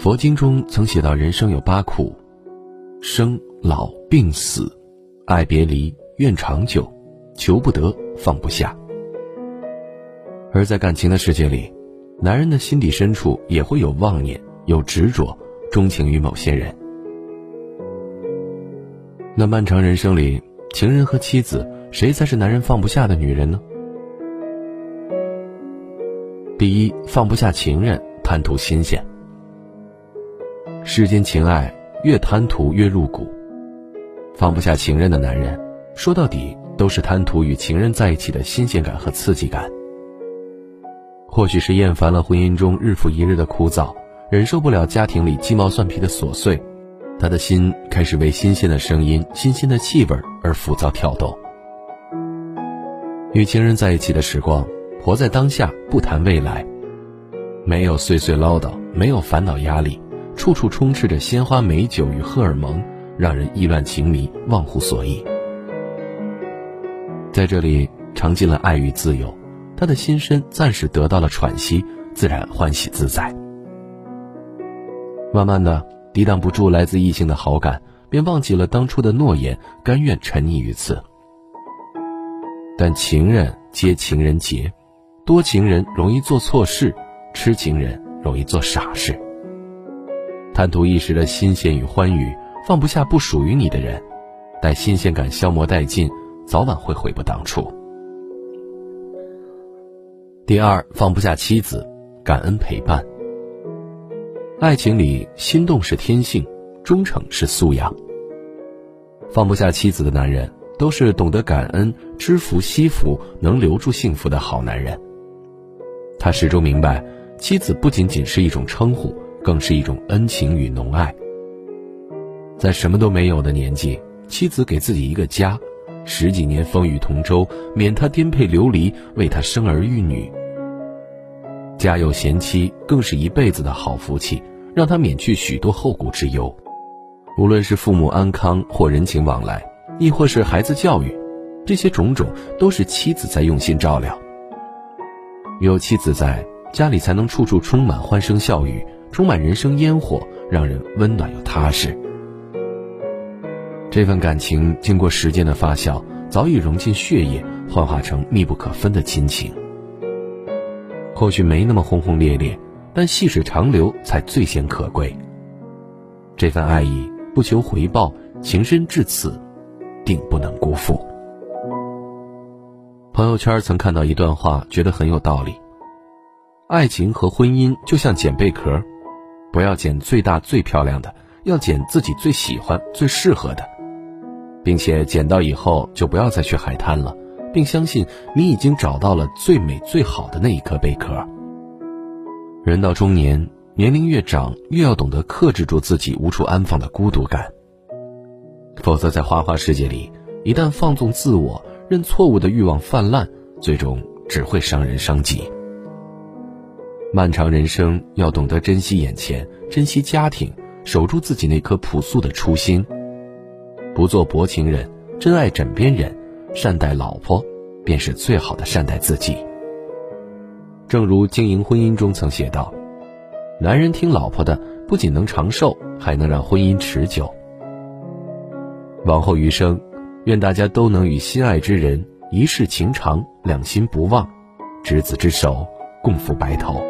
佛经中曾写到，人生有八苦：生、老、病、死、爱别离、怨长久、求不得、放不下。而在感情的世界里，男人的心底深处也会有妄念，有执着，钟情于某些人。那漫长人生里，情人和妻子，谁才是男人放不下的女人呢？第一，放不下情人，贪图新鲜。世间情爱越贪图越入骨，放不下情人的男人，说到底都是贪图与情人在一起的新鲜感和刺激感。或许是厌烦了婚姻中日复一日的枯燥，忍受不了家庭里鸡毛蒜皮的琐碎，他的心开始为新鲜的声音、新鲜的气味而浮躁跳动。与情人在一起的时光，活在当下，不谈未来，没有碎碎唠叨，没有烦恼压力，处处充斥着鲜花美酒与荷尔蒙，让人意乱情迷，忘乎所以。在这里尝尽了爱与自由。他的心身暂时得到了喘息，自然欢喜自在。慢慢的，抵挡不住来自异性的好感，便忘记了当初的诺言，甘愿沉溺于此。但情人皆情人劫，多情人容易做错事，痴情人容易做傻事。贪图一时的新鲜与欢愉，放不下不属于你的人，待新鲜感消磨殆尽，早晚会悔不当初。第二，放不下妻子，感恩陪伴。爱情里，心动是天性，忠诚是素养。放不下妻子的男人，都是懂得感恩、知福惜福、能留住幸福的好男人。他始终明白，妻子不仅仅是一种称呼，更是一种恩情与浓爱。在什么都没有的年纪，妻子给自己一个家，十几年风雨同舟，免他颠沛流离，为他生儿育女。家有贤妻，更是一辈子的好福气，让他免去许多后顾之忧。无论是父母安康，或人情往来，亦或是孩子教育，这些种种都是妻子在用心照料。有妻子在家里，才能处处充满欢声笑语，充满人生烟火，让人温暖又踏实。这份感情经过时间的发酵，早已融进血液，幻化成密不可分的亲情。或许没那么轰轰烈烈，但细水长流才最显可贵。这份爱意不求回报，情深至此，定不能辜负。朋友圈曾看到一段话，觉得很有道理。爱情和婚姻就像捡贝壳，不要捡最大最漂亮的，要捡自己最喜欢、最适合的，并且捡到以后就不要再去海滩了。并相信你已经找到了最美最好的那一颗贝壳。人到中年，年龄越长，越要懂得克制住自己无处安放的孤独感。否则，在花花世界里，一旦放纵自我，任错误的欲望泛滥，最终只会伤人伤己。漫长人生，要懂得珍惜眼前，珍惜家庭，守住自己那颗朴素的初心，不做薄情人，真爱枕边人。善待老婆，便是最好的善待自己。正如经营婚姻中曾写道：“男人听老婆的，不仅能长寿，还能让婚姻持久。”往后余生，愿大家都能与心爱之人一世情长，两心不忘，执子之手，共赴白头。